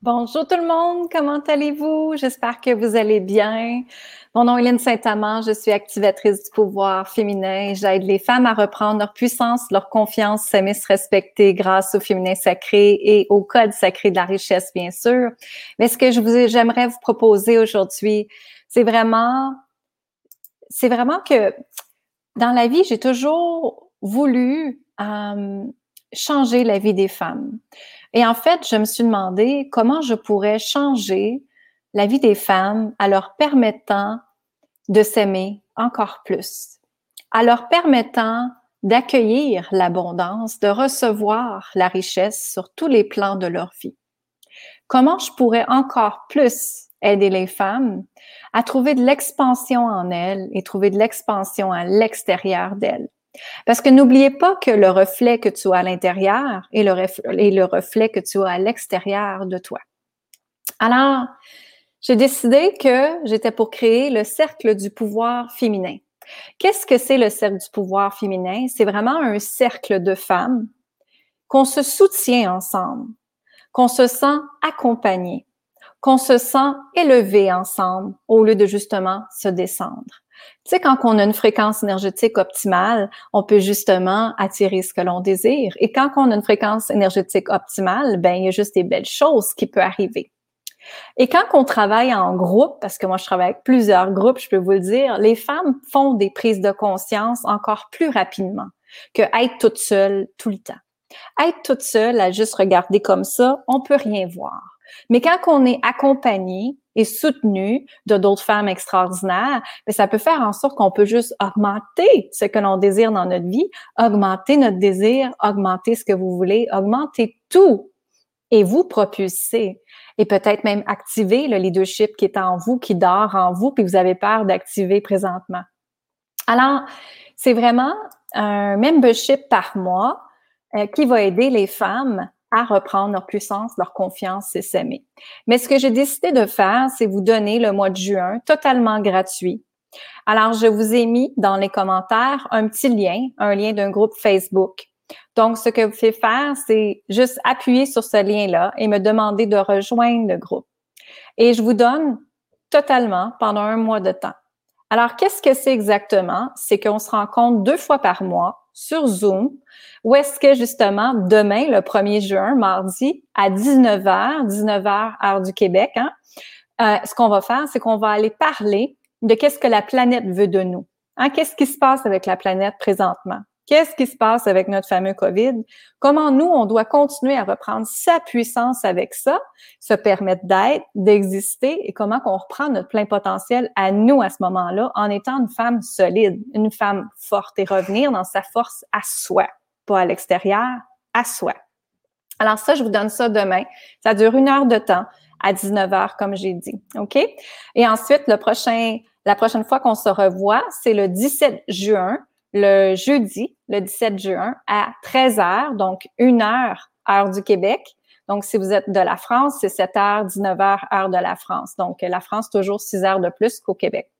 Bonjour tout le monde, comment allez-vous? J'espère que vous allez bien. Mon nom est Hélène Saint-Amand, je suis activatrice du pouvoir féminin. J'aide les femmes à reprendre leur puissance, leur confiance, s'aimer, se respecter grâce au féminin sacré et au code sacré de la richesse, bien sûr. Mais ce que je j'aimerais vous proposer aujourd'hui, c'est vraiment, c'est vraiment que dans la vie, j'ai toujours voulu euh, changer la vie des femmes. Et en fait, je me suis demandé comment je pourrais changer la vie des femmes en leur permettant de s'aimer encore plus, en leur permettant d'accueillir l'abondance, de recevoir la richesse sur tous les plans de leur vie. Comment je pourrais encore plus aider les femmes à trouver de l'expansion en elles et trouver de l'expansion à l'extérieur d'elles? Parce que n'oubliez pas que le reflet que tu as à l'intérieur est le, le reflet que tu as à l'extérieur de toi. Alors, j'ai décidé que j'étais pour créer le cercle du pouvoir féminin. Qu'est-ce que c'est le cercle du pouvoir féminin? C'est vraiment un cercle de femmes qu'on se soutient ensemble, qu'on se sent accompagné, qu'on se sent élevé ensemble au lieu de justement se descendre. Tu sais, quand on a une fréquence énergétique optimale, on peut justement attirer ce que l'on désire. Et quand on a une fréquence énergétique optimale, ben il y a juste des belles choses qui peuvent arriver. Et quand on travaille en groupe, parce que moi je travaille avec plusieurs groupes, je peux vous le dire, les femmes font des prises de conscience encore plus rapidement que être toute seule tout le temps. Être toute seule à juste regarder comme ça, on peut rien voir. Mais quand on est accompagné et soutenu de d'autres femmes extraordinaires, ben, ça peut faire en sorte qu'on peut juste augmenter ce que l'on désire dans notre vie, augmenter notre désir, augmenter ce que vous voulez, augmenter tout et vous propulser et peut-être même activer le leadership qui est en vous, qui dort en vous, puis vous avez peur d'activer présentement. Alors, c'est vraiment un membership par mois euh, qui va aider les femmes à reprendre leur puissance, leur confiance et s'aimer. Mais ce que j'ai décidé de faire, c'est vous donner le mois de juin totalement gratuit. Alors, je vous ai mis dans les commentaires un petit lien, un lien d'un groupe Facebook. Donc, ce que vous faites faire, c'est juste appuyer sur ce lien-là et me demander de rejoindre le groupe. Et je vous donne totalement pendant un mois de temps. Alors, qu'est-ce que c'est exactement? C'est qu'on se rencontre deux fois par mois sur Zoom, où est-ce que justement demain, le 1er juin, mardi, à 19h, 19h heure du Québec, hein, euh, ce qu'on va faire, c'est qu'on va aller parler de qu'est-ce que la planète veut de nous. Hein, qu'est-ce qui se passe avec la planète présentement? Qu'est-ce qui se passe avec notre fameux COVID? Comment nous, on doit continuer à reprendre sa puissance avec ça, se permettre d'être, d'exister et comment qu'on reprend notre plein potentiel à nous à ce moment-là en étant une femme solide, une femme forte et revenir dans sa force à soi, pas à l'extérieur, à soi. Alors ça, je vous donne ça demain. Ça dure une heure de temps à 19 heures, comme j'ai dit. OK? Et ensuite, le prochain, la prochaine fois qu'on se revoit, c'est le 17 juin le jeudi, le 17 juin, à 13 h donc une heure, heure du Québec. Donc, si vous êtes de la France, c'est 7 h 19 h heure de la France. Donc, la France, toujours 6 heures de plus qu'au Québec.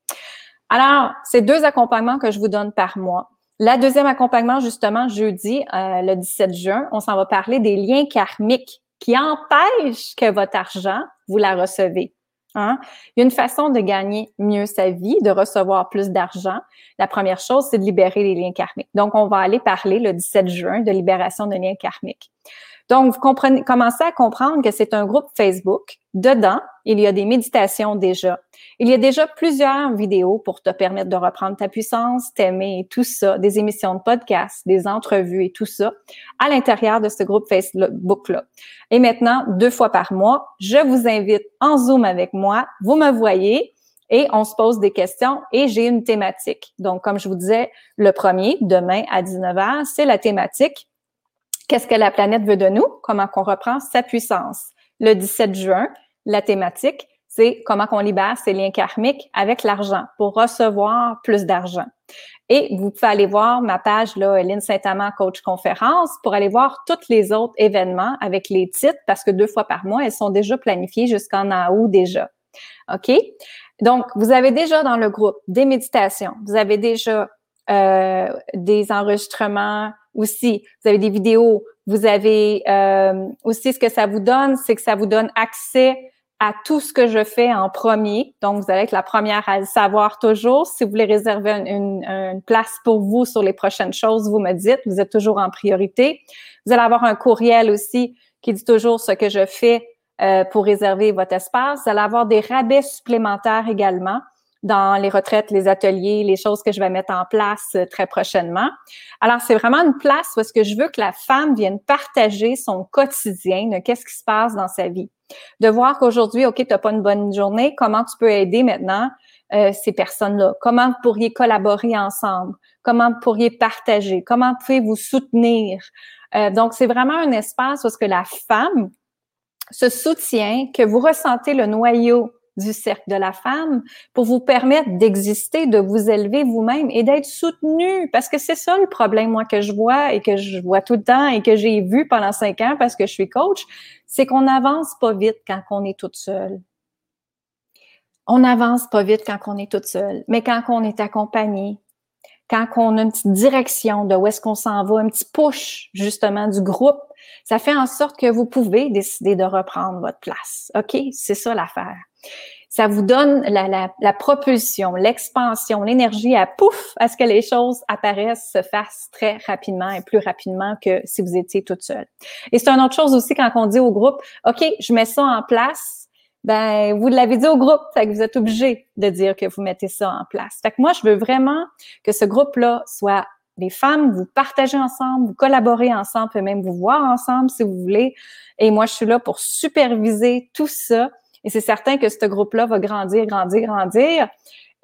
Alors, c'est deux accompagnements que je vous donne par mois. La deuxième accompagnement, justement, jeudi, euh, le 17 juin, on s'en va parler des liens karmiques qui empêchent que votre argent, vous la recevez. Hein? Il y a une façon de gagner mieux sa vie, de recevoir plus d'argent. La première chose, c'est de libérer les liens karmiques. Donc, on va aller parler le 17 juin de libération de liens karmiques. Donc, vous commencez à comprendre que c'est un groupe Facebook. Dedans, il y a des méditations déjà. Il y a déjà plusieurs vidéos pour te permettre de reprendre ta puissance, t'aimer et tout ça, des émissions de podcast, des entrevues et tout ça à l'intérieur de ce groupe Facebook-là. Et maintenant, deux fois par mois, je vous invite en Zoom avec moi. Vous me voyez et on se pose des questions et j'ai une thématique. Donc, comme je vous disais, le premier, demain à 19h, c'est la thématique Qu'est-ce que la planète veut de nous? Comment qu'on reprend sa puissance? Le 17 juin, la thématique, c'est comment qu'on libère ses liens karmiques avec l'argent pour recevoir plus d'argent. Et vous pouvez aller voir ma page, là, Lynn Saint-Amand, coach conférence, pour aller voir tous les autres événements avec les titres, parce que deux fois par mois, elles sont déjà planifiées jusqu'en août déjà. OK? Donc, vous avez déjà dans le groupe des méditations, vous avez déjà euh, des enregistrements aussi. Vous avez des vidéos, Vous avez euh, aussi ce que ça vous donne, c'est que ça vous donne accès à tout ce que je fais en premier. Donc, vous allez être la première à le savoir toujours. Si vous voulez réserver une, place pour vous sur les prochaines choses, vous me dites, vous êtes toujours en priorité. Vous allez avoir un courriel aussi qui dit toujours ce que je fais euh, pour réserver votre espace. Vous allez avoir des rabais supplémentaires également dans les retraites, les ateliers, les choses que je vais mettre en place euh, très prochainement. Alors, c'est vraiment une place où est-ce que je veux que la femme vienne partager son quotidien de qu'est-ce qui se passe dans sa vie de voir qu'aujourd'hui, OK, tu n'as pas une bonne journée, comment tu peux aider maintenant euh, ces personnes-là? Comment vous pourriez collaborer ensemble? Comment vous pourriez partager? Comment vous pouvez vous soutenir? Euh, donc, c'est vraiment un espace où ce que la femme se soutient, que vous ressentez le noyau du cercle de la femme pour vous permettre d'exister, de vous élever vous-même et d'être soutenu. Parce que c'est ça le problème, moi, que je vois et que je vois tout le temps et que j'ai vu pendant cinq ans parce que je suis coach, c'est qu'on n'avance pas vite quand on est toute seule. On n'avance pas vite quand on est toute seule, mais quand on est accompagné, quand on a une petite direction de où est-ce qu'on s'en va, un petit push justement du groupe, ça fait en sorte que vous pouvez décider de reprendre votre place. OK? C'est ça l'affaire ça vous donne la, propulsion, l'expansion, l'énergie à pouf, à ce que les choses apparaissent, se fassent très rapidement et plus rapidement que si vous étiez toute seule. Et c'est une autre chose aussi quand on dit au groupe, OK, je mets ça en place, ben vous l'avez dit au groupe, fait que vous êtes obligé de dire que vous mettez ça en place. Fait que moi, je veux vraiment que ce groupe-là soit des femmes, vous partagez ensemble, vous collaborez ensemble, peut même vous voir ensemble si vous voulez. Et moi, je suis là pour superviser tout ça et c'est certain que ce groupe-là va grandir, grandir, grandir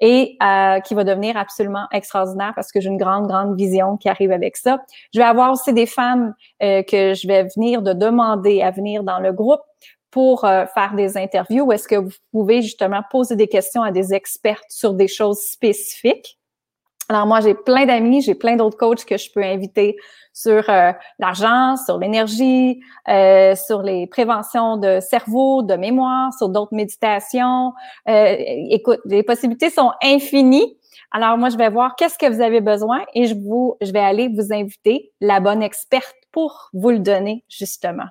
et euh, qui va devenir absolument extraordinaire parce que j'ai une grande, grande vision qui arrive avec ça. Je vais avoir aussi des femmes euh, que je vais venir de demander à venir dans le groupe pour euh, faire des interviews est-ce que vous pouvez justement poser des questions à des experts sur des choses spécifiques? Alors moi, j'ai plein d'amis, j'ai plein d'autres coachs que je peux inviter sur euh, l'argent, sur l'énergie, euh, sur les préventions de cerveau, de mémoire, sur d'autres méditations. Euh, écoute, les possibilités sont infinies. Alors moi, je vais voir qu'est-ce que vous avez besoin et je vous, je vais aller vous inviter la bonne experte pour vous le donner justement.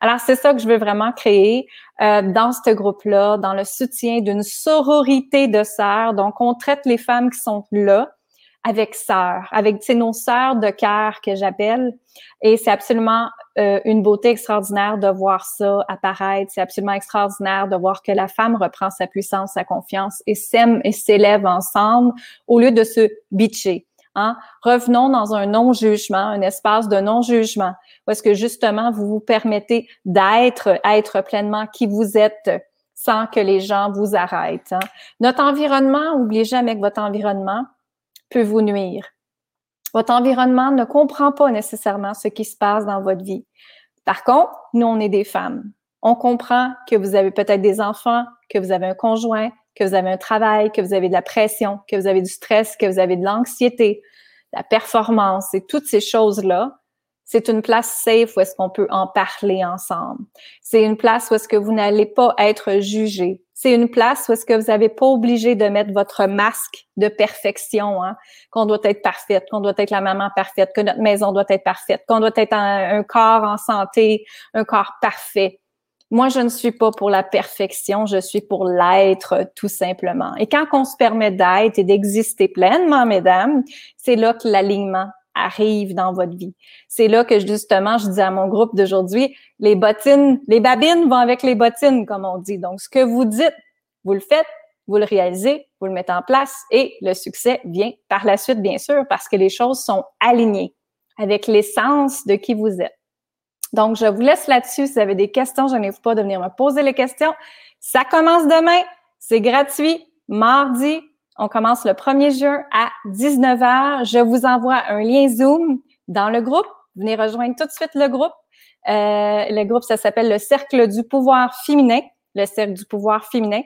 Alors, c'est ça que je veux vraiment créer euh, dans ce groupe-là, dans le soutien d'une sororité de sœurs. Donc, on traite les femmes qui sont là avec sœurs, avec nos sœurs de cœur que j'appelle. Et c'est absolument euh, une beauté extraordinaire de voir ça apparaître. C'est absolument extraordinaire de voir que la femme reprend sa puissance, sa confiance et s'aime et s'élève ensemble au lieu de se bitcher. Hein? Revenons dans un non-jugement, un espace de non-jugement, est-ce que justement vous vous permettez d'être, être pleinement qui vous êtes sans que les gens vous arrêtent. Hein? Notre environnement, oubliez jamais que votre environnement, peut vous nuire. Votre environnement ne comprend pas nécessairement ce qui se passe dans votre vie. Par contre, nous, on est des femmes. On comprend que vous avez peut-être des enfants, que vous avez un conjoint, que vous avez un travail, que vous avez de la pression, que vous avez du stress, que vous avez de l'anxiété, la performance et toutes ces choses-là c'est une place safe où est-ce qu'on peut en parler ensemble. C'est une place où est-ce que vous n'allez pas être jugé. C'est une place où est-ce que vous n'avez pas obligé de mettre votre masque de perfection, hein, qu'on doit être parfaite, qu'on doit être la maman parfaite, que notre maison doit être parfaite, qu'on doit être un, corps en santé, un corps parfait. Moi, je ne suis pas pour la perfection, je suis pour l'être tout simplement. Et quand on se permet d'être et d'exister pleinement, mesdames, c'est là que l'alignement arrive dans votre vie. C'est là que justement, je dis à mon groupe d'aujourd'hui, les bottines, les babines vont avec les bottines, comme on dit. Donc, ce que vous dites, vous le faites, vous le réalisez, vous le mettez en place et le succès vient par la suite, bien sûr, parce que les choses sont alignées avec l'essence de qui vous êtes. Donc, je vous laisse là-dessus. Si vous avez des questions, je n'hésite pas de venir me poser les questions. Ça commence demain. C'est gratuit. Mardi, on commence le 1er juin à 19h. Je vous envoie un lien Zoom dans le groupe. Venez rejoindre tout de suite le groupe. Euh, le groupe, ça s'appelle le Cercle du pouvoir féminin. Le Cercle du pouvoir féminin.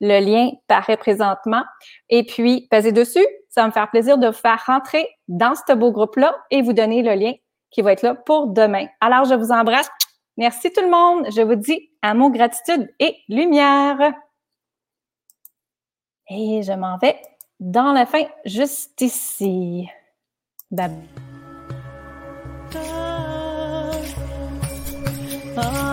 Le lien paraît présentement. Et puis, passez dessus. Ça va me faire plaisir de vous faire rentrer dans ce beau groupe-là et vous donner le lien qui va être là pour demain. Alors, je vous embrasse. Merci tout le monde. Je vous dis mon gratitude et lumière. Et je m'en vais dans la fin, juste ici. Bye. Ah.